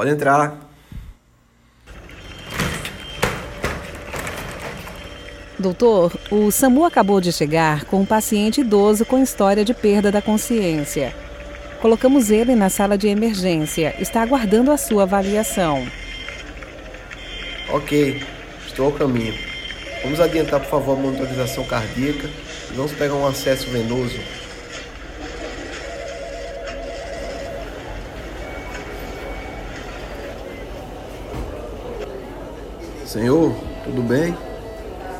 Pode entrar. Doutor, o SAMU acabou de chegar com um paciente idoso com história de perda da consciência. Colocamos ele na sala de emergência. Está aguardando a sua avaliação. Ok, estou ao caminho. Vamos adiantar, por favor, a monitorização cardíaca e vamos pegar um acesso venoso. Senhor, tudo bem?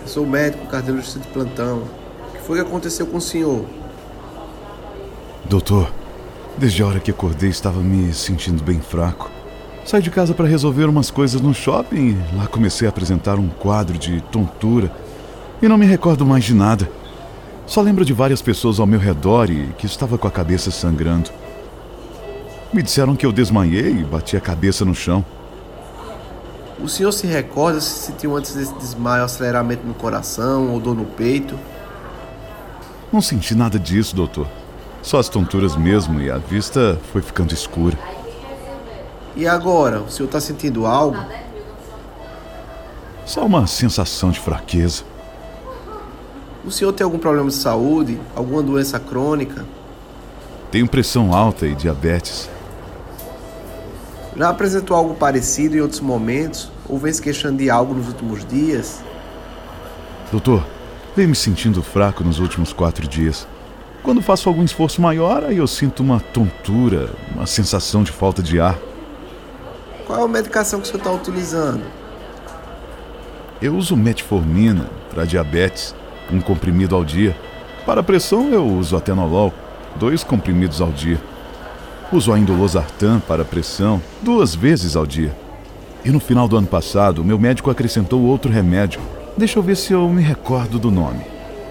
Eu sou médico cardiologista de plantão. O que foi que aconteceu com o senhor? Doutor, desde a hora que acordei estava me sentindo bem fraco. Saí de casa para resolver umas coisas no shopping lá comecei a apresentar um quadro de tontura e não me recordo mais de nada. Só lembro de várias pessoas ao meu redor e que estava com a cabeça sangrando. Me disseram que eu desmaiei e bati a cabeça no chão. O senhor se recorda se sentiu antes desse desmaio aceleramento no coração ou dor no peito? Não senti nada disso, doutor. Só as tonturas mesmo e a vista foi ficando escura. E agora, o senhor está sentindo algo? Só uma sensação de fraqueza. O senhor tem algum problema de saúde? Alguma doença crônica? Tenho pressão alta e diabetes. Já apresentou algo parecido em outros momentos? Ou vem se queixando de algo nos últimos dias? Doutor, venho me sentindo fraco nos últimos quatro dias. Quando faço algum esforço maior, aí eu sinto uma tontura, uma sensação de falta de ar. Qual é a medicação que o senhor está utilizando? Eu uso metformina para diabetes, um comprimido ao dia. Para pressão, eu uso atenolol, dois comprimidos ao dia. Uso ainda o losartan para pressão, duas vezes ao dia. E no final do ano passado, meu médico acrescentou outro remédio. Deixa eu ver se eu me recordo do nome.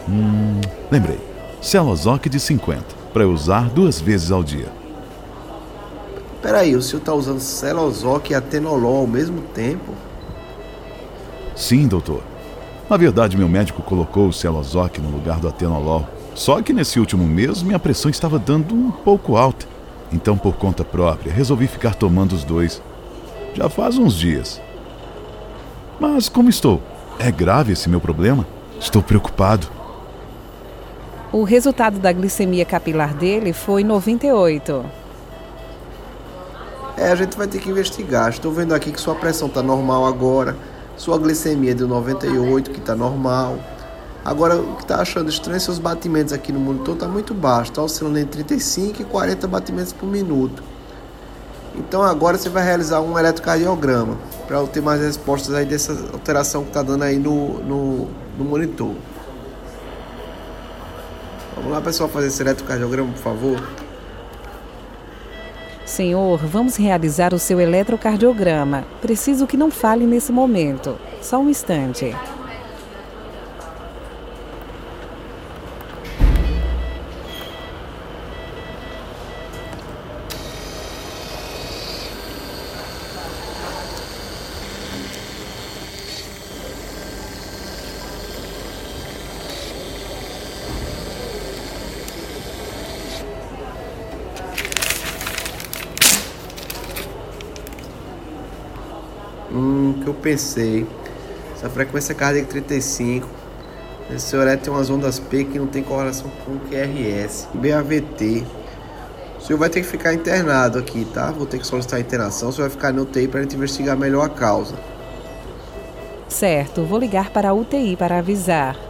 Hum, lembrei. Celozoc de 50, para usar duas vezes ao dia. Peraí, o senhor está usando Celozoc e Atenolol ao mesmo tempo? Sim, doutor. Na verdade, meu médico colocou o Celozoc no lugar do Atenolol. Só que nesse último mês, minha pressão estava dando um pouco alta. Então, por conta própria, resolvi ficar tomando os dois. Já faz uns dias. Mas como estou? É grave esse meu problema? Estou preocupado. O resultado da glicemia capilar dele foi 98. É, a gente vai ter que investigar. Estou vendo aqui que sua pressão está normal agora, sua glicemia é de 98, que está normal. Agora, o que está achando estranho é seus batimentos aqui no monitor está muito baixo, está oscilando entre 35 e 40 batimentos por minuto. Então agora você vai realizar um eletrocardiograma para ter mais respostas aí dessa alteração que está dando aí no, no, no monitor. Vamos lá, pessoal, fazer esse eletrocardiograma, por favor. Senhor, vamos realizar o seu eletrocardiograma. Preciso que não fale nesse momento. Só um instante. Pensei. Essa frequência cardíaca 35. Esse horário tem umas ondas P que não tem correlação com o QRS. BAVT. O senhor vai ter que ficar internado aqui, tá? Vou ter que solicitar internação. O senhor vai ficar no UTI para a gente investigar melhor a causa. Certo, vou ligar para a UTI para avisar.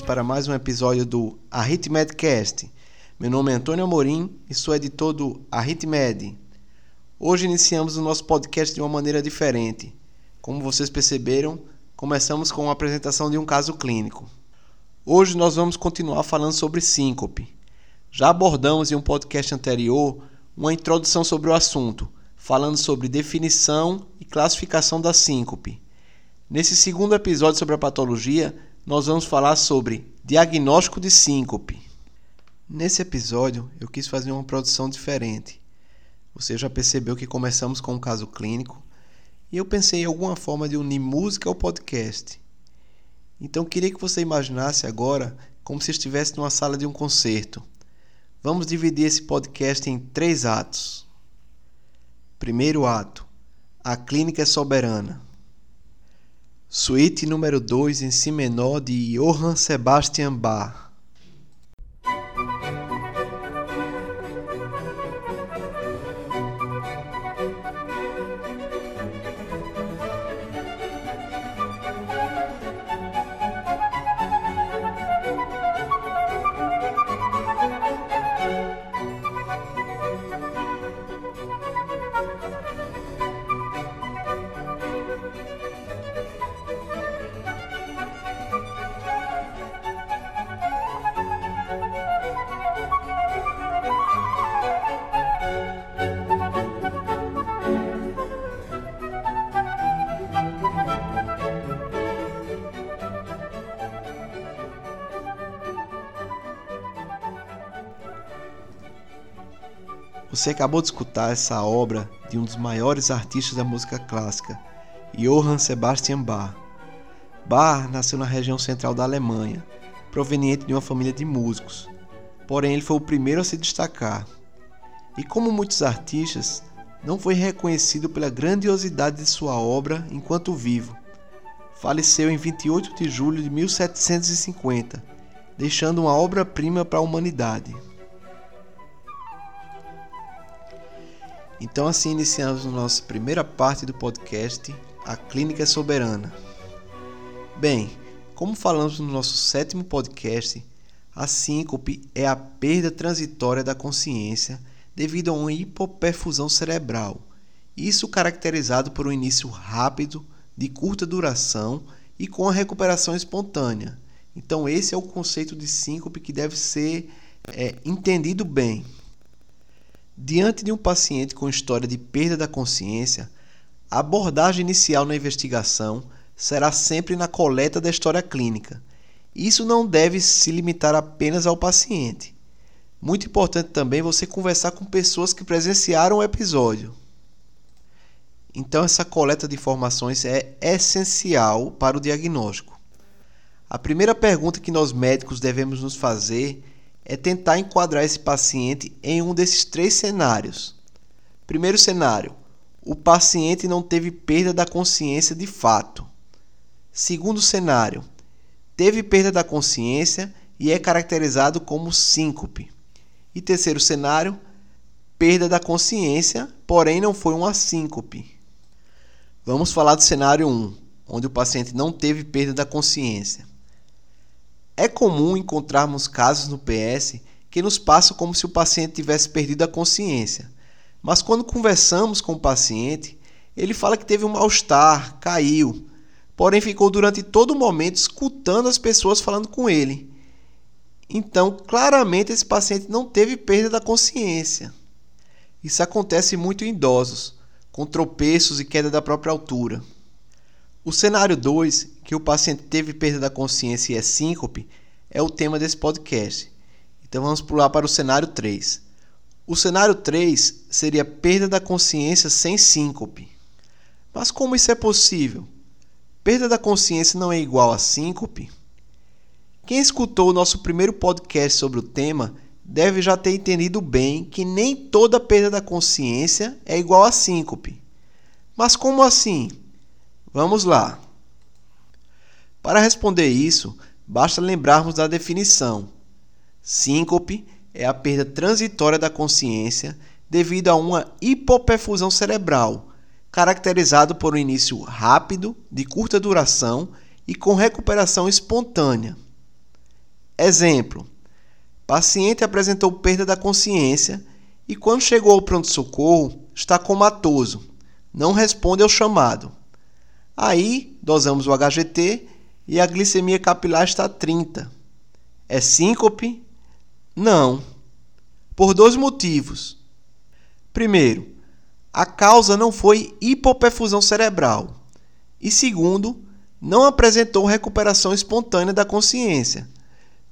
Bem-vindos para mais um episódio do Arritmedcast. Meu nome é Antônio Amorim e sou editor do Arritmed. Hoje iniciamos o nosso podcast de uma maneira diferente. Como vocês perceberam, começamos com a apresentação de um caso clínico. Hoje nós vamos continuar falando sobre síncope. Já abordamos em um podcast anterior uma introdução sobre o assunto, falando sobre definição e classificação da síncope. Nesse segundo episódio sobre a patologia, nós vamos falar sobre diagnóstico de síncope. Nesse episódio, eu quis fazer uma produção diferente. Você já percebeu que começamos com um caso clínico e eu pensei em alguma forma de unir música ao podcast. Então queria que você imaginasse agora como se estivesse numa sala de um concerto. Vamos dividir esse podcast em três atos. Primeiro ato: A Clínica é Soberana. Suíte número 2 em Si menor de Johann Sebastian Bach. Você acabou de escutar essa obra de um dos maiores artistas da música clássica, Johann Sebastian Bach. Bach nasceu na região central da Alemanha, proveniente de uma família de músicos. Porém, ele foi o primeiro a se destacar. E como muitos artistas, não foi reconhecido pela grandiosidade de sua obra enquanto vivo. Faleceu em 28 de julho de 1750, deixando uma obra-prima para a humanidade. Então, assim iniciamos a nossa primeira parte do podcast, A Clínica Soberana. Bem, como falamos no nosso sétimo podcast, a síncope é a perda transitória da consciência devido a uma hipoperfusão cerebral. Isso caracterizado por um início rápido, de curta duração e com a recuperação espontânea. Então, esse é o conceito de síncope que deve ser é, entendido bem. Diante de um paciente com história de perda da consciência, a abordagem inicial na investigação será sempre na coleta da história clínica. Isso não deve se limitar apenas ao paciente. Muito importante também você conversar com pessoas que presenciaram o episódio. Então, essa coleta de informações é essencial para o diagnóstico. A primeira pergunta que nós médicos devemos nos fazer é tentar enquadrar esse paciente em um desses três cenários. Primeiro cenário: o paciente não teve perda da consciência de fato. Segundo cenário: teve perda da consciência e é caracterizado como síncope. E terceiro cenário: perda da consciência, porém não foi uma síncope. Vamos falar do cenário 1, onde o paciente não teve perda da consciência. É comum encontrarmos casos no PS que nos passam como se o paciente tivesse perdido a consciência. Mas quando conversamos com o paciente, ele fala que teve um mal-estar, caiu, porém ficou durante todo o momento escutando as pessoas falando com ele. Então, claramente, esse paciente não teve perda da consciência. Isso acontece muito em idosos, com tropeços e queda da própria altura. O cenário 2, que o paciente teve perda da consciência e é síncope, é o tema desse podcast. Então vamos pular para o cenário 3. O cenário 3 seria perda da consciência sem síncope. Mas como isso é possível? Perda da consciência não é igual a síncope? Quem escutou o nosso primeiro podcast sobre o tema deve já ter entendido bem que nem toda perda da consciência é igual a síncope. Mas como assim? Vamos lá. Para responder isso, basta lembrarmos da definição. Síncope é a perda transitória da consciência devido a uma hipoperfusão cerebral, caracterizado por um início rápido, de curta duração e com recuperação espontânea. Exemplo: paciente apresentou perda da consciência e, quando chegou ao pronto-socorro, está comatoso, não responde ao chamado. Aí, dosamos o HGT e a glicemia capilar está 30. É síncope? Não. Por dois motivos. Primeiro, a causa não foi hipoperfusão cerebral. E segundo, não apresentou recuperação espontânea da consciência.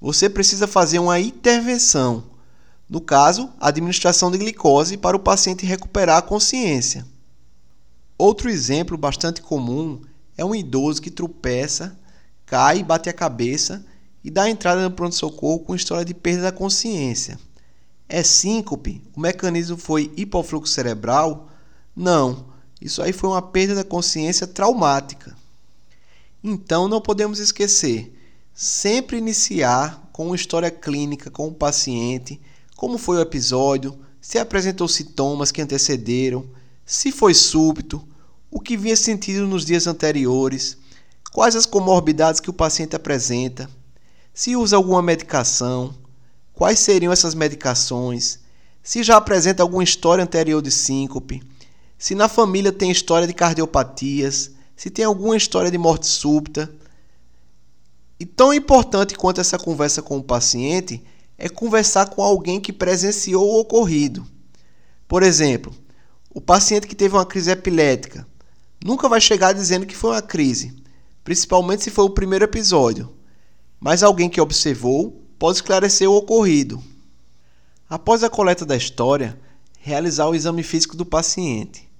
Você precisa fazer uma intervenção, no caso, administração de glicose para o paciente recuperar a consciência. Outro exemplo bastante comum é um idoso que tropeça, cai, bate a cabeça e dá entrada no pronto-socorro com história de perda da consciência. É síncope? O mecanismo foi hipofluxo cerebral? Não, isso aí foi uma perda da consciência traumática. Então não podemos esquecer, sempre iniciar com uma história clínica com o paciente, como foi o episódio, se apresentou sintomas que antecederam, se foi súbito, o que vinha sentido nos dias anteriores, quais as comorbidades que o paciente apresenta, se usa alguma medicação, quais seriam essas medicações, se já apresenta alguma história anterior de síncope, se na família tem história de cardiopatias, se tem alguma história de morte súbita. E tão importante quanto essa conversa com o paciente é conversar com alguém que presenciou o ocorrido. Por exemplo, o paciente que teve uma crise epilética nunca vai chegar dizendo que foi uma crise, principalmente se foi o primeiro episódio. Mas alguém que observou pode esclarecer o ocorrido. Após a coleta da história, realizar o exame físico do paciente.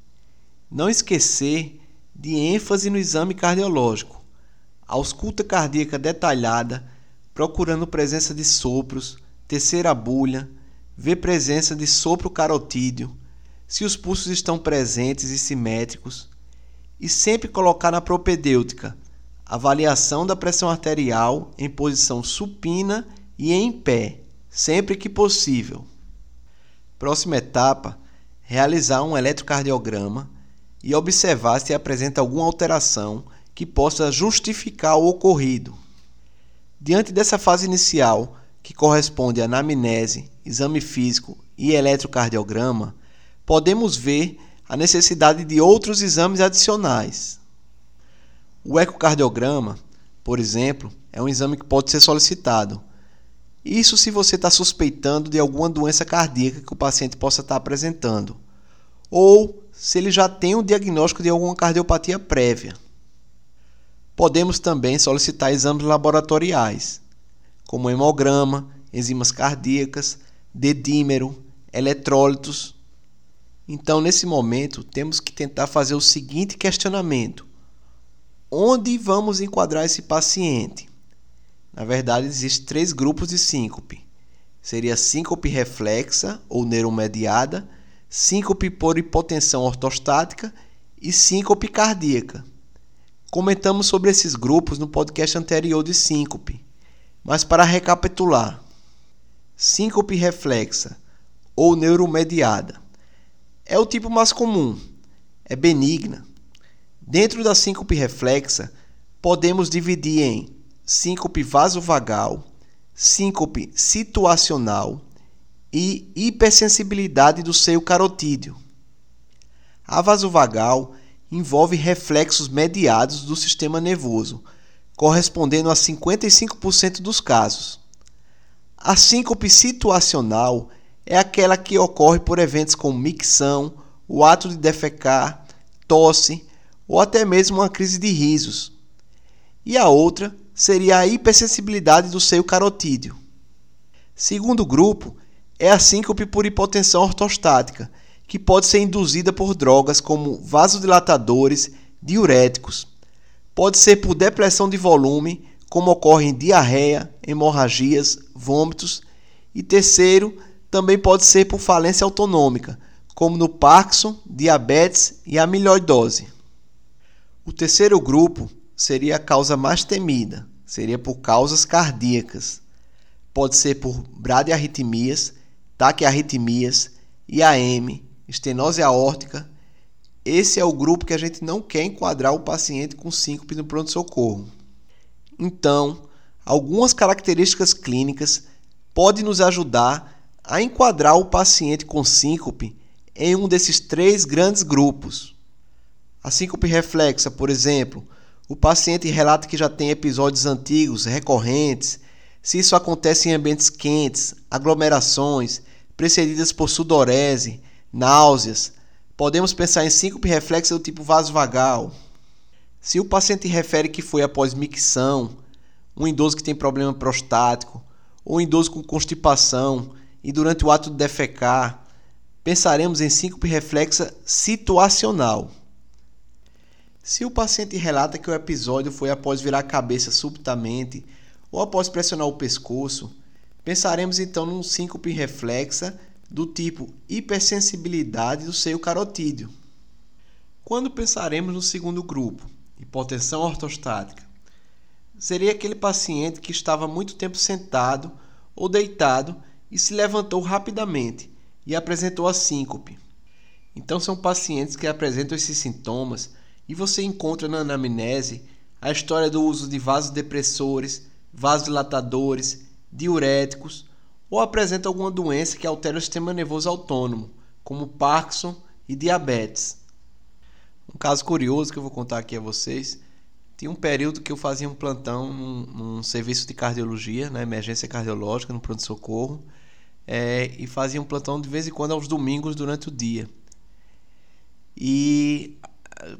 Não esquecer de ênfase no exame cardiológico. Ausculta cardíaca detalhada, procurando presença de sopros, terceira bulha, ver presença de sopro carotídeo, se os pulsos estão presentes e simétricos, e sempre colocar na propedêutica avaliação da pressão arterial em posição supina e em pé, sempre que possível. Próxima etapa: realizar um eletrocardiograma e observar se apresenta alguma alteração que possa justificar o ocorrido. Diante dessa fase inicial, que corresponde à anamnese, exame físico e eletrocardiograma, podemos ver a necessidade de outros exames adicionais. O ecocardiograma, por exemplo, é um exame que pode ser solicitado, isso se você está suspeitando de alguma doença cardíaca que o paciente possa estar apresentando, ou se ele já tem um diagnóstico de alguma cardiopatia prévia. Podemos também solicitar exames laboratoriais, como hemograma, enzimas cardíacas, dedímero, eletrólitos. Então, nesse momento, temos que tentar fazer o seguinte questionamento: onde vamos enquadrar esse paciente? Na verdade, existem três grupos de síncope. Seria síncope reflexa ou neuromediada, síncope por hipotensão ortostática e síncope cardíaca. Comentamos sobre esses grupos no podcast anterior de síncope. Mas para recapitular, síncope reflexa ou neuromediada é o tipo mais comum, é benigna. Dentro da síncope reflexa, podemos dividir em síncope vasovagal, síncope situacional e hipersensibilidade do seio carotídeo. A vasovagal envolve reflexos mediados do sistema nervoso, correspondendo a 55% dos casos. A síncope situacional é aquela que ocorre por eventos como micção, o ato de defecar, tosse ou até mesmo uma crise de risos. E a outra seria a hipersensibilidade do seio carotídeo. Segundo grupo é a síncope por hipotensão ortostática, que pode ser induzida por drogas como vasodilatadores, diuréticos. Pode ser por depressão de volume, como ocorre em diarreia, hemorragias, vômitos. E terceiro, também pode ser por falência autonômica, como no Parkinson, diabetes e amiloidose. O terceiro grupo seria a causa mais temida, seria por causas cardíacas. Pode ser por bradiarritmias, taquiarritmias, IAM, estenose aórtica. Esse é o grupo que a gente não quer enquadrar o paciente com síncope no pronto-socorro. Então, algumas características clínicas podem nos ajudar a enquadrar o paciente com síncope em um desses três grandes grupos. A síncope reflexa, por exemplo, o paciente relata que já tem episódios antigos, recorrentes. Se isso acontece em ambientes quentes, aglomerações, precedidas por sudorese, náuseas, Podemos pensar em síncope reflexa do tipo vasovagal. Se o paciente refere que foi após micção, um idoso que tem problema prostático, ou um idoso com constipação e durante o ato de defecar, pensaremos em síncope reflexa situacional. Se o paciente relata que o episódio foi após virar a cabeça subitamente ou após pressionar o pescoço, pensaremos então num síncope reflexa do tipo hipersensibilidade do seio carotídeo. Quando pensaremos no segundo grupo, hipotensão ortostática, seria aquele paciente que estava muito tempo sentado ou deitado e se levantou rapidamente e apresentou a síncope. Então são pacientes que apresentam esses sintomas e você encontra na anamnese a história do uso de vasodepressores, vasodilatadores, diuréticos ou apresenta alguma doença que altera o sistema nervoso autônomo, como Parkinson e diabetes. Um caso curioso que eu vou contar aqui a vocês. Tinha um período que eu fazia um plantão num, num serviço de cardiologia, na emergência cardiológica, no pronto-socorro, é, e fazia um plantão de vez em quando aos domingos durante o dia. E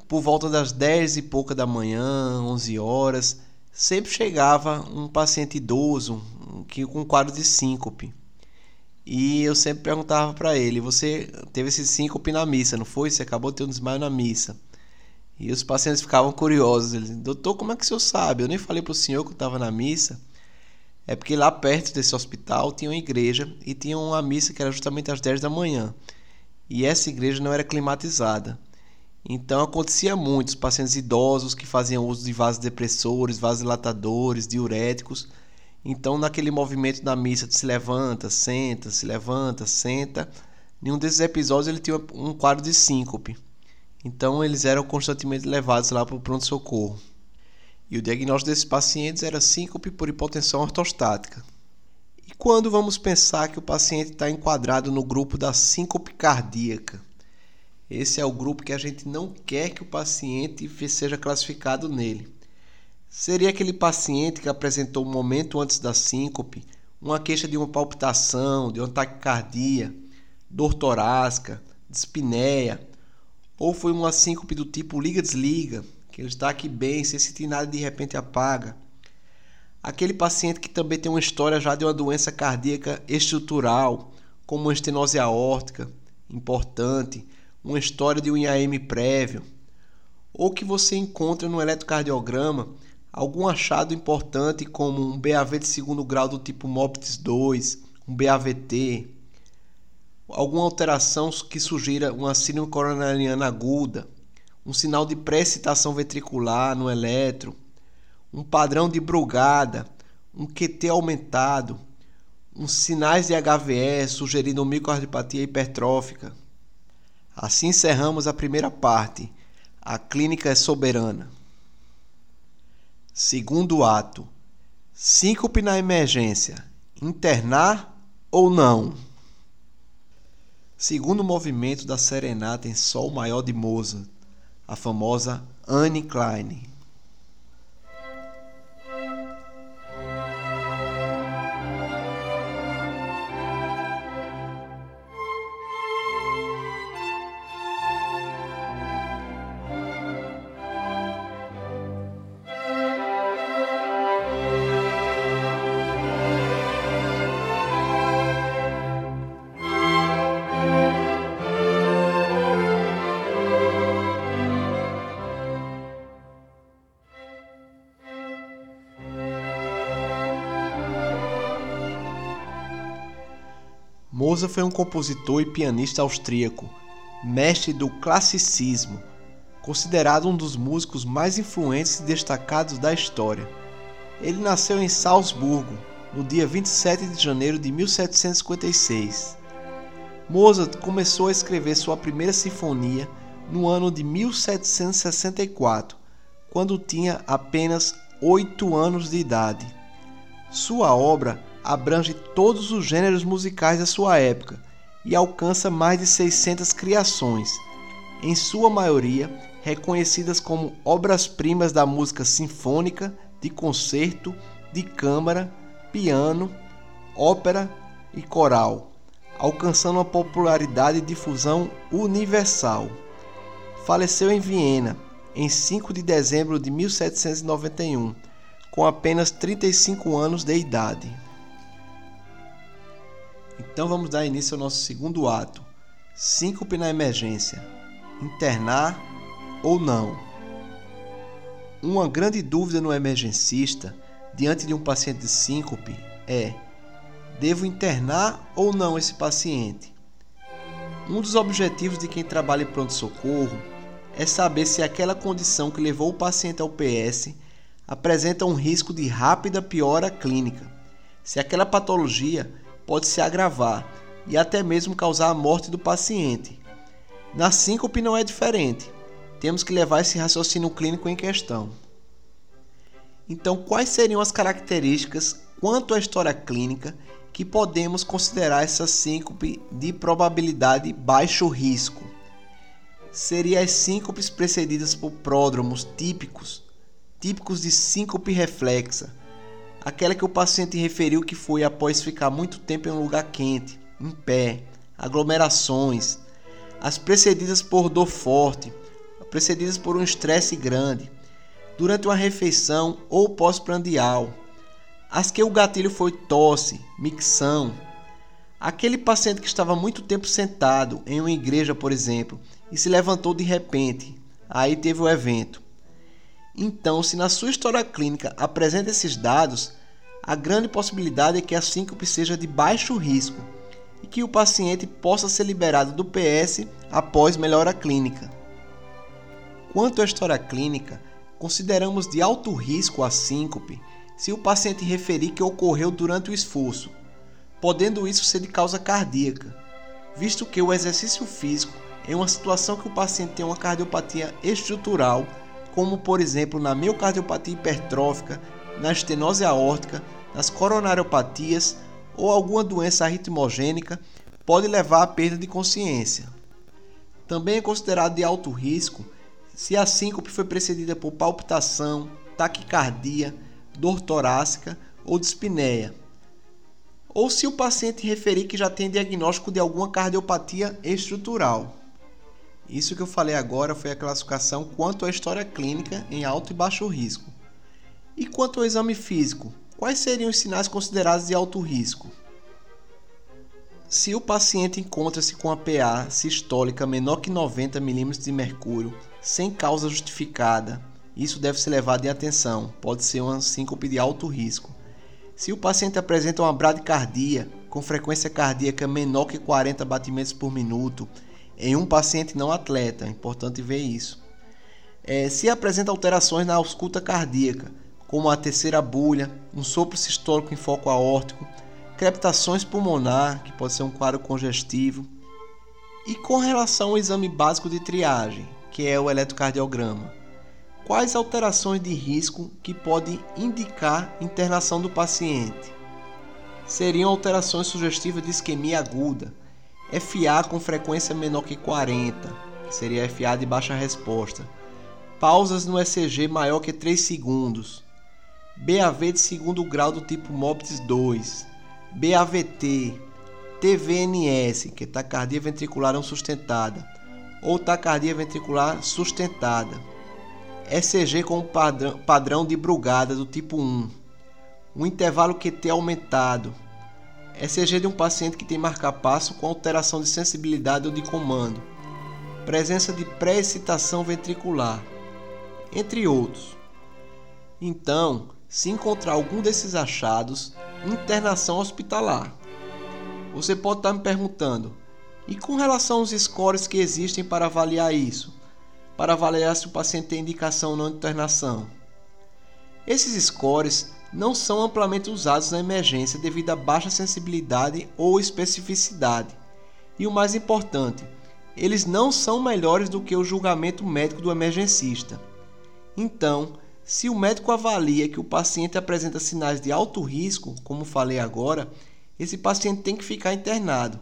por volta das 10 e pouca da manhã, 11 horas, sempre chegava um paciente idoso que com um quadro de síncope. E eu sempre perguntava para ele: Você teve esse síncope na missa, não foi? Você acabou de ter um desmaio na missa. E os pacientes ficavam curiosos. Doutor, como é que o senhor sabe? Eu nem falei para o senhor que eu estava na missa. É porque lá perto desse hospital tinha uma igreja e tinha uma missa que era justamente às 10 da manhã. E essa igreja não era climatizada. Então acontecia muito, os pacientes idosos que faziam uso de vasodepressores, vasodilatadores, diuréticos. Então naquele movimento da missa de se levanta, senta, se levanta, senta, em um desses episódios ele tinha um quadro de síncope. Então eles eram constantemente levados lá para o pronto-socorro. E o diagnóstico desses pacientes era síncope por hipotensão ortostática. E quando vamos pensar que o paciente está enquadrado no grupo da síncope cardíaca? Esse é o grupo que a gente não quer que o paciente seja classificado nele. Seria aquele paciente que apresentou um momento antes da síncope, uma queixa de uma palpitação, de uma taquicardia, dor torácica, dispneia, ou foi uma síncope do tipo liga-desliga, que ele está aqui bem, sem sentir nada de repente apaga. Aquele paciente que também tem uma história já de uma doença cardíaca estrutural, como uma estenose aórtica importante, uma história de um IAM prévio, ou que você encontra no eletrocardiograma algum achado importante como um BAV de segundo grau do tipo MOPTIS 2, um BAVT, alguma alteração que sugira uma síndrome coronariana aguda, um sinal de precitação ventricular no eletro, um padrão de brugada, um QT aumentado, uns sinais de HVE sugerindo microardiopatia hipertrófica. Assim encerramos a primeira parte. A clínica é soberana. Segundo ato. Síncope na emergência. Internar ou não? Segundo movimento da serenata em Sol Maior de Mozart, a famosa Anne Klein. Mozart foi um compositor e pianista austríaco, mestre do classicismo, considerado um dos músicos mais influentes e destacados da história. Ele nasceu em Salzburgo no dia 27 de janeiro de 1756. Mozart começou a escrever sua primeira sinfonia no ano de 1764, quando tinha apenas oito anos de idade. Sua obra abrange todos os gêneros musicais da sua época e alcança mais de 600 criações, em sua maioria reconhecidas como obras-primas da música sinfônica, de concerto, de câmara, piano, ópera e coral, alcançando uma popularidade e difusão universal. Faleceu em Viena em 5 de dezembro de 1791, com apenas 35 anos de idade. Então vamos dar início ao nosso segundo ato: síncope na emergência. Internar ou não? Uma grande dúvida no emergencista diante de um paciente de síncope é: devo internar ou não esse paciente? Um dos objetivos de quem trabalha em pronto-socorro é saber se aquela condição que levou o paciente ao PS apresenta um risco de rápida piora clínica, se aquela patologia pode se agravar e até mesmo causar a morte do paciente. Na síncope não é diferente temos que levar esse raciocínio clínico em questão. Então, quais seriam as características quanto à história clínica que podemos considerar essa síncope de probabilidade baixo risco? Seria as síncopes precedidas por pródromos típicos, típicos de síncope reflexa, aquela que o paciente referiu que foi após ficar muito tempo em um lugar quente, em pé, aglomerações, as precedidas por dor forte, precedidas por um estresse grande, durante uma refeição ou pós-prandial. As que o gatilho foi tosse, micção. Aquele paciente que estava muito tempo sentado em uma igreja, por exemplo, e se levantou de repente, aí teve o evento. Então, se na sua história clínica apresenta esses dados, a grande possibilidade é que a síncope seja de baixo risco e que o paciente possa ser liberado do PS após melhora clínica. Quanto à história clínica, consideramos de alto risco a síncope se o paciente referir que ocorreu durante o esforço, podendo isso ser de causa cardíaca, visto que o exercício físico em uma situação que o paciente tem uma cardiopatia estrutural, como por exemplo na miocardiopatia hipertrófica, na estenose aórtica, nas coronariopatias ou alguma doença arritmogênica, pode levar à perda de consciência. Também é considerado de alto risco se a síncope foi precedida por palpitação, taquicardia, dor torácica ou dispneia. Ou se o paciente referir que já tem diagnóstico de alguma cardiopatia estrutural. Isso que eu falei agora foi a classificação quanto à história clínica em alto e baixo risco. E quanto ao exame físico, quais seriam os sinais considerados de alto risco? Se o paciente encontra-se com a PA sistólica menor que 90 mm de mercúrio, sem causa justificada, isso deve ser levado em atenção, pode ser uma síncope de alto risco. Se o paciente apresenta uma bradicardia com frequência cardíaca menor que 40 batimentos por minuto, em um paciente não atleta, é importante ver isso. É, se apresenta alterações na ausculta cardíaca, como a terceira bulha, um sopro sistólico em foco aórtico, crepitações pulmonar, que pode ser um quadro congestivo. E com relação ao exame básico de triagem, que é o eletrocardiograma, quais alterações de risco que podem indicar internação do paciente? Seriam alterações sugestivas de isquemia aguda, FA com frequência menor que 40, que seria FA de baixa resposta, pausas no ECG maior que 3 segundos, BAV de segundo grau do tipo MOPTIS 2, BAVT, TVNS, que é taquicardia ventricular não sustentada, ou taquicardia ventricular sustentada. ECG com padrão, padrão de Brugada do tipo 1. Um intervalo QT aumentado. ECG de um paciente que tem marcapasso com alteração de sensibilidade ou de comando. Presença de pré-excitação ventricular. Entre outros. Então, se encontrar algum desses achados, internação hospitalar. Você pode estar me perguntando, e com relação aos scores que existem para avaliar isso? Para avaliar se o paciente tem indicação ou não de internação? Esses scores não são amplamente usados na emergência devido à baixa sensibilidade ou especificidade. E o mais importante, eles não são melhores do que o julgamento médico do emergencista. Então, se o médico avalia que o paciente apresenta sinais de alto risco, como falei agora, esse paciente tem que ficar internado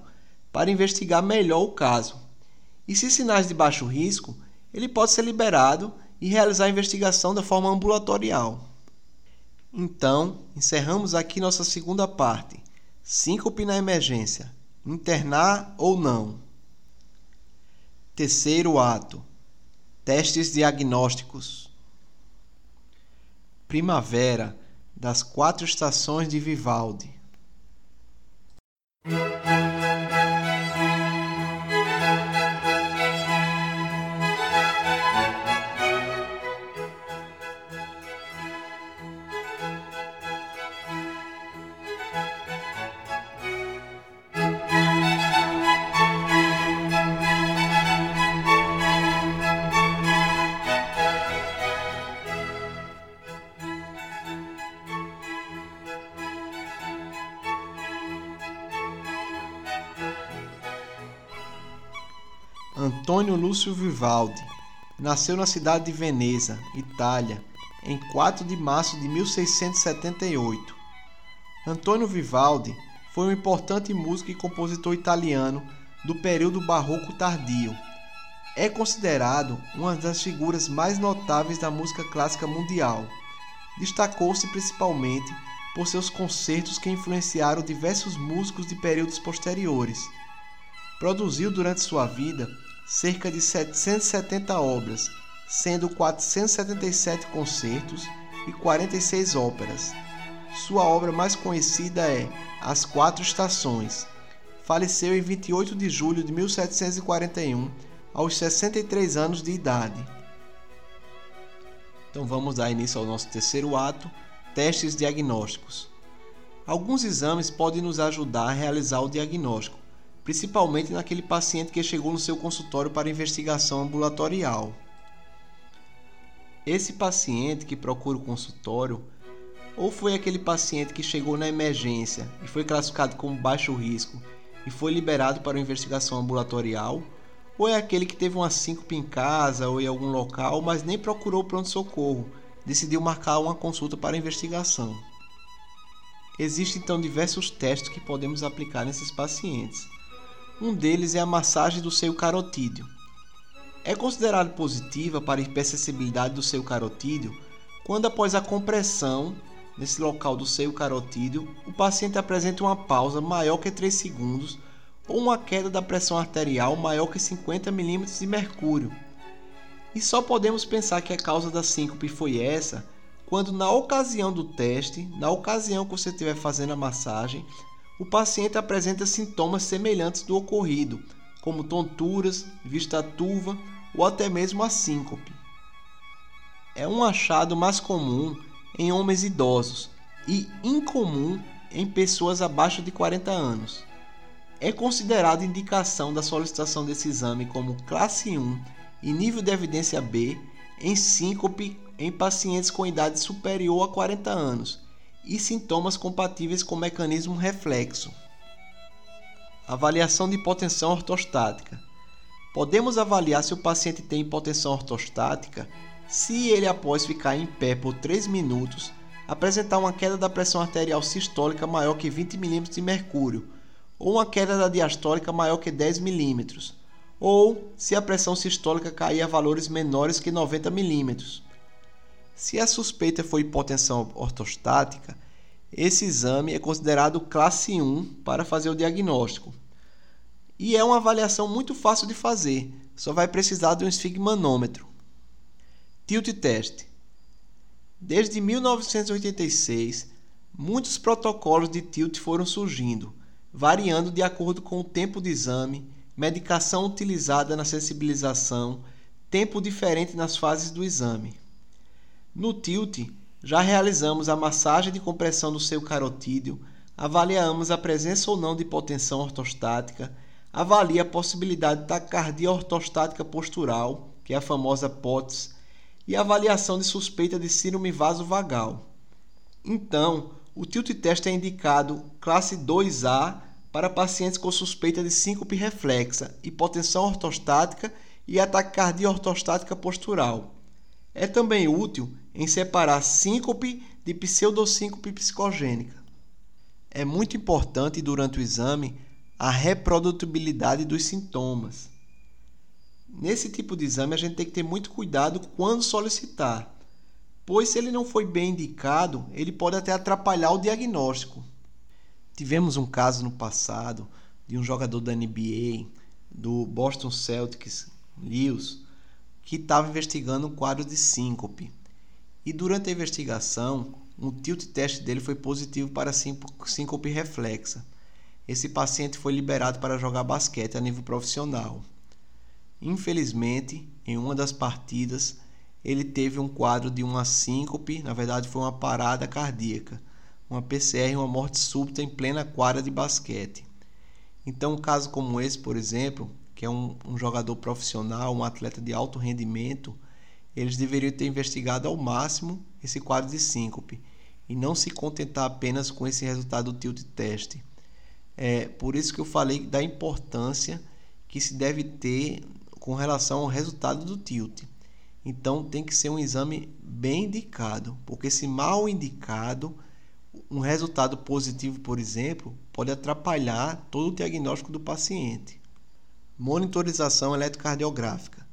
para investigar melhor o caso. E se sinais de baixo risco, ele pode ser liberado e realizar a investigação da forma ambulatorial. Então, encerramos aqui nossa segunda parte. Síncope na emergência. Internar ou não. Terceiro ato: Testes diagnósticos. Primavera das quatro estações de Vivaldi. Lúcio Vivaldi nasceu na cidade de Veneza, Itália, em 4 de março de 1678. Antônio Vivaldi foi um importante músico e compositor italiano do período barroco tardio. É considerado uma das figuras mais notáveis da música clássica mundial. Destacou-se principalmente por seus concertos que influenciaram diversos músicos de períodos posteriores. Produziu durante sua vida cerca de 770 obras, sendo 477 concertos e 46 óperas. Sua obra mais conhecida é As Quatro Estações. Faleceu em 28 de julho de 1741, aos 63 anos de idade. Então vamos dar início ao nosso terceiro ato, testes diagnósticos. Alguns exames podem nos ajudar a realizar o diagnóstico principalmente naquele paciente que chegou no seu consultório para investigação ambulatorial. Esse paciente que procura o consultório ou foi aquele paciente que chegou na emergência e foi classificado como baixo risco e foi liberado para investigação ambulatorial, ou é aquele que teve uma síncope em casa ou em algum local, mas nem procurou pronto-socorro, decidiu marcar uma consulta para investigação. Existem então diversos testes que podemos aplicar nesses pacientes. Um deles é a massagem do seio carotídeo. É considerado positiva para a hipersensibilidade do seio carotídeo quando, após a compressão nesse local do seio carotídeo, o paciente apresenta uma pausa maior que 3 segundos ou uma queda da pressão arterial maior que 50 mm de mercúrio. E só podemos pensar que a causa da síncope foi essa quando, na ocasião do teste, na ocasião que você estiver fazendo a massagem, o paciente apresenta sintomas semelhantes do ocorrido, como tonturas, vista turva ou até mesmo a síncope. É um achado mais comum em homens idosos e incomum em pessoas abaixo de 40 anos. É considerado indicação da solicitação desse exame como classe 1 e nível de evidência B em síncope em pacientes com idade superior a 40 anos e sintomas compatíveis com mecanismo reflexo. Avaliação de hipotensão ortostática. Podemos avaliar se o paciente tem hipotensão ortostática se ele, após ficar em pé por 3 minutos, apresentar uma queda da pressão arterial sistólica maior que 20 mm de mercúrio, ou uma queda da diastólica maior que 10 mm, ou se a pressão sistólica cair a valores menores que 90 mm. Se a suspeita for hipotensão ortostática, esse exame é considerado classe 1 para fazer o diagnóstico. E é uma avaliação muito fácil de fazer, só vai precisar de um esfigmanômetro. Tilt test. Desde 1986, muitos protocolos de tilt foram surgindo, variando de acordo com o tempo de exame, medicação utilizada na sensibilização, tempo diferente nas fases do exame. No tilt, já realizamos a massagem de compressão do seu carotídeo, avaliamos a presença ou não de hipotensão ortostática, avalia a possibilidade de taquicardia ortostática postural, que é a famosa POTS, e avaliação de suspeita de síndrome vasovagal. Então, o tilt test é indicado classe 2A para pacientes com suspeita de síncope reflexa, hipotensão ortostática e ataque cardíaco ortostática postural. É também útil em separar síncope de pseudosíncope psicogênica. É muito importante durante o exame a reprodutibilidade dos sintomas. Nesse tipo de exame, a gente tem que ter muito cuidado quando solicitar, pois se ele não foi bem indicado, ele pode até atrapalhar o diagnóstico. Tivemos um caso no passado de um jogador da NBA, do Boston Celtics, Lewis, que estava investigando um quadro de síncope. E durante a investigação, um tilt teste dele foi positivo para síncope reflexa. Esse paciente foi liberado para jogar basquete a nível profissional. Infelizmente, em uma das partidas, ele teve um quadro de uma síncope, na verdade foi uma parada cardíaca, uma PCR, uma morte súbita em plena quadra de basquete. Então, um caso como esse, por exemplo, que é um, um jogador profissional, um atleta de alto rendimento, eles deveriam ter investigado ao máximo esse quadro de síncope e não se contentar apenas com esse resultado do tilt teste. É por isso que eu falei da importância que se deve ter com relação ao resultado do tilt. Então tem que ser um exame bem indicado, porque se mal indicado, um resultado positivo, por exemplo, pode atrapalhar todo o diagnóstico do paciente. Monitorização eletrocardiográfica.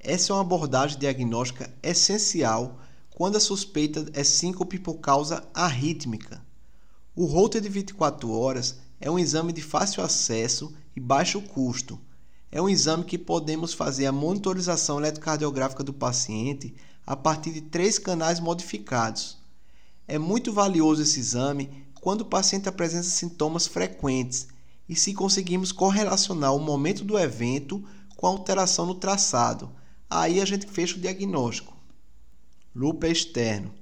Essa é uma abordagem diagnóstica essencial quando a suspeita é síncope por causa arrítmica. O Holter de 24 horas é um exame de fácil acesso e baixo custo é um exame que podemos fazer a monitorização eletrocardiográfica do paciente a partir de três canais modificados. É muito valioso esse exame quando o paciente apresenta sintomas frequentes e se conseguimos correlacionar o momento do evento com a alteração no traçado. Aí a gente fecha o diagnóstico. Lupa externo.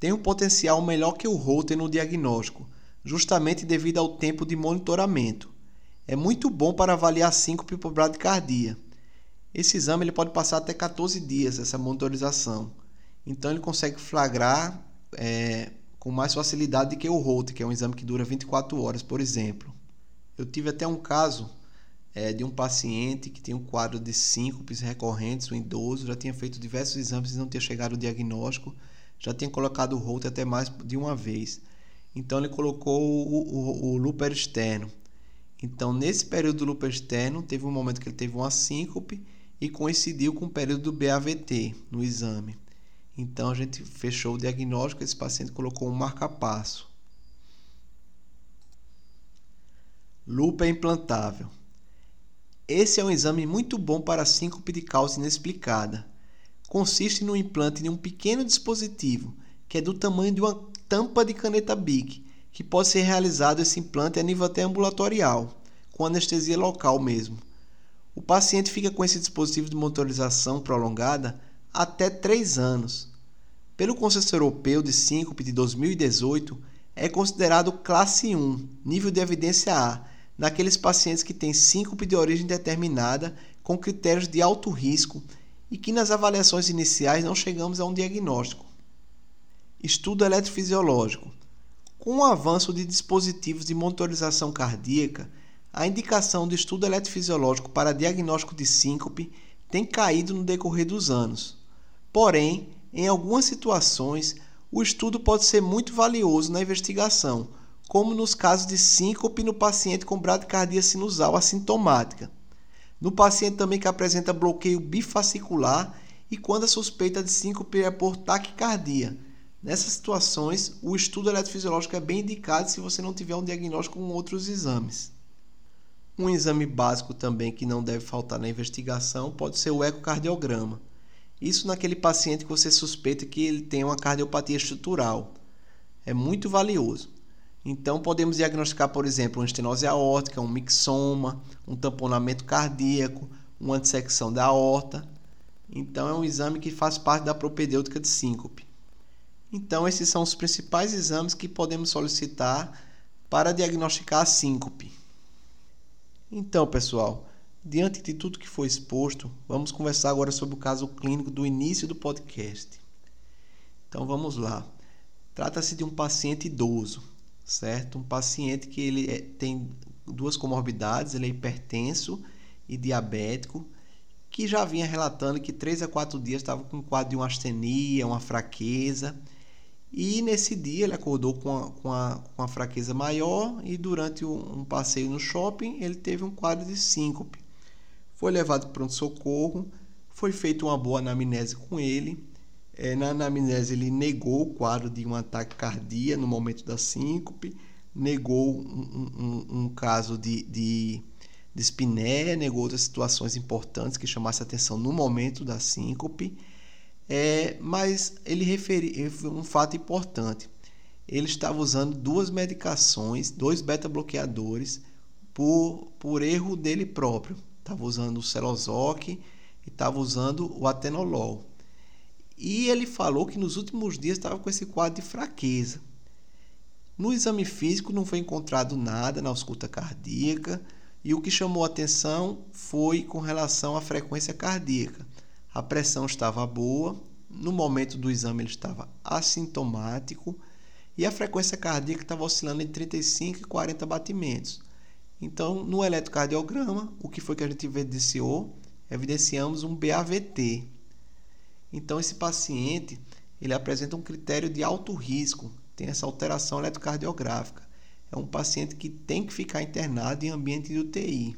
Tem um potencial melhor que o Holter no diagnóstico, justamente devido ao tempo de monitoramento é muito bom para avaliar síncope por bradicardia. Esse exame ele pode passar até 14 dias, essa monitorização. Então ele consegue flagrar é, com mais facilidade do que o Holter, que é um exame que dura 24 horas, por exemplo. Eu tive até um caso é, de um paciente que tem um quadro de síncopes recorrentes, um idoso, já tinha feito diversos exames e não tinha chegado ao diagnóstico, já tinha colocado o Holter até mais de uma vez. Então ele colocou o, o, o looper externo. Então, nesse período do lupo externo, teve um momento que ele teve uma síncope e coincidiu com o período do BAVT no exame. Então, a gente fechou o diagnóstico, esse paciente colocou um marca-passo. Lupa implantável. Esse é um exame muito bom para síncope de causa inexplicada. Consiste no implante de um pequeno dispositivo que é do tamanho de uma tampa de caneta Bic que pode ser realizado esse implante a nível até ambulatorial, com anestesia local mesmo. O paciente fica com esse dispositivo de monitorização prolongada até 3 anos. Pelo Conselho Europeu de Síncope de 2018, é considerado classe 1, nível de evidência A, naqueles pacientes que têm síncope de origem determinada com critérios de alto risco e que nas avaliações iniciais não chegamos a um diagnóstico. Estudo eletrofisiológico. Com o avanço de dispositivos de monitorização cardíaca, a indicação do estudo eletrofisiológico para diagnóstico de síncope tem caído no decorrer dos anos. Porém, em algumas situações, o estudo pode ser muito valioso na investigação, como nos casos de síncope no paciente com bradicardia sinusal assintomática. No paciente também que apresenta bloqueio bifascicular e quando a suspeita de síncope é por taquicardia, Nessas situações, o estudo eletrofisiológico é bem indicado se você não tiver um diagnóstico com outros exames. Um exame básico também que não deve faltar na investigação pode ser o ecocardiograma. Isso naquele paciente que você suspeita que ele tem uma cardiopatia estrutural. É muito valioso. Então podemos diagnosticar, por exemplo, uma estenose aórtica, um mixoma, um tamponamento cardíaco, uma dissecção da aorta. Então é um exame que faz parte da propedêutica de síncope. Então, esses são os principais exames que podemos solicitar para diagnosticar a síncope. Então, pessoal, diante de tudo que foi exposto, vamos conversar agora sobre o caso clínico do início do podcast. Então, vamos lá. Trata-se de um paciente idoso, certo? Um paciente que ele é, tem duas comorbidades, ele é hipertenso e diabético, que já vinha relatando que 3 a 4 dias estava com um quadro de uma astenia, uma fraqueza, e nesse dia ele acordou com a, com a, com a fraqueza maior e durante um, um passeio no shopping ele teve um quadro de síncope. Foi levado para pronto-socorro, foi feita uma boa anamnese com ele. É, na anamnese ele negou o quadro de um ataque cardíaco no momento da síncope, negou um, um, um caso de, de, de espinéia, negou outras situações importantes que chamassem atenção no momento da síncope, é, mas ele referiu um fato importante. Ele estava usando duas medicações, dois beta-bloqueadores, por, por erro dele próprio. Estava usando o Celozoc e estava usando o Atenolol. E ele falou que nos últimos dias estava com esse quadro de fraqueza. No exame físico não foi encontrado nada na ausculta cardíaca e o que chamou atenção foi com relação à frequência cardíaca. A pressão estava boa, no momento do exame ele estava assintomático e a frequência cardíaca estava oscilando entre 35 e 40 batimentos. Então, no eletrocardiograma, o que foi que a gente evidenciou? Evidenciamos um BAVT. Então, esse paciente ele apresenta um critério de alto risco tem essa alteração eletrocardiográfica. É um paciente que tem que ficar internado em ambiente de UTI.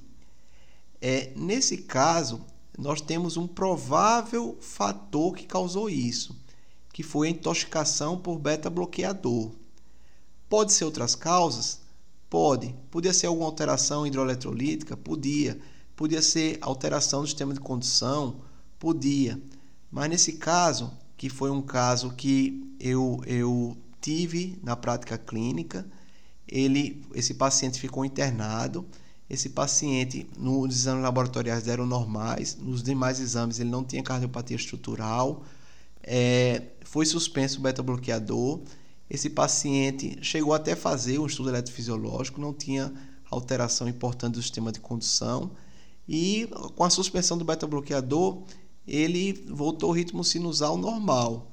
É, nesse caso, nós temos um provável fator que causou isso, que foi a intoxicação por beta-bloqueador. Pode ser outras causas? Pode. Podia ser alguma alteração hidroeletrolítica? Podia. Podia ser alteração do sistema de condução? Podia. Mas nesse caso, que foi um caso que eu, eu tive na prática clínica. Ele, esse paciente ficou internado. Esse paciente, nos exames laboratoriais eram normais, nos demais exames ele não tinha cardiopatia estrutural, é, foi suspenso o beta-bloqueador. Esse paciente chegou até fazer um estudo eletrofisiológico, não tinha alteração importante do sistema de condução. E com a suspensão do beta-bloqueador, ele voltou ao ritmo sinusal normal.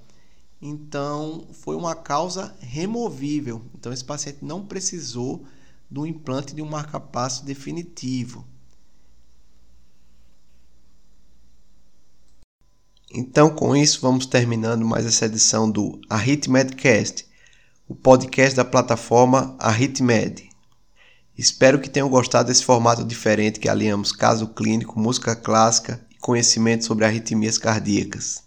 Então, foi uma causa removível. Então, esse paciente não precisou do implante de um marcapasso definitivo. Então, com isso, vamos terminando mais essa edição do Arritmedcast, o podcast da plataforma Arritmed. Espero que tenham gostado desse formato diferente que alinhamos caso clínico, música clássica conhecimento sobre arritmias cardíacas.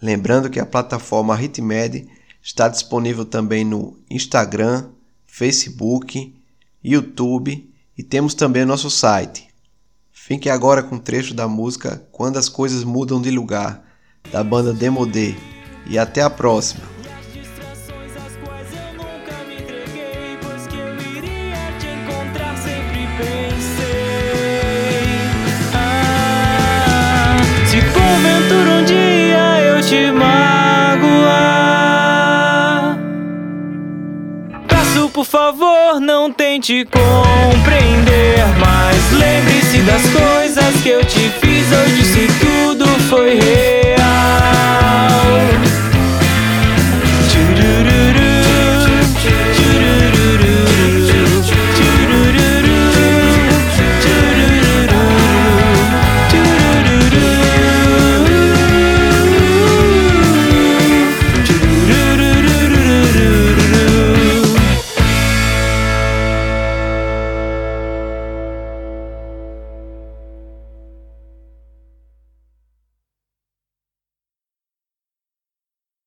Lembrando que a plataforma Arritmed está disponível também no Instagram, Facebook, YouTube e temos também nosso site. Fique agora com um trecho da música Quando as Coisas Mudam de Lugar, da banda Demodé. E até a próxima! te magoar. Peço por favor, não tente compreender, mas lembre-se das coisas que eu te fiz hoje se tudo foi real.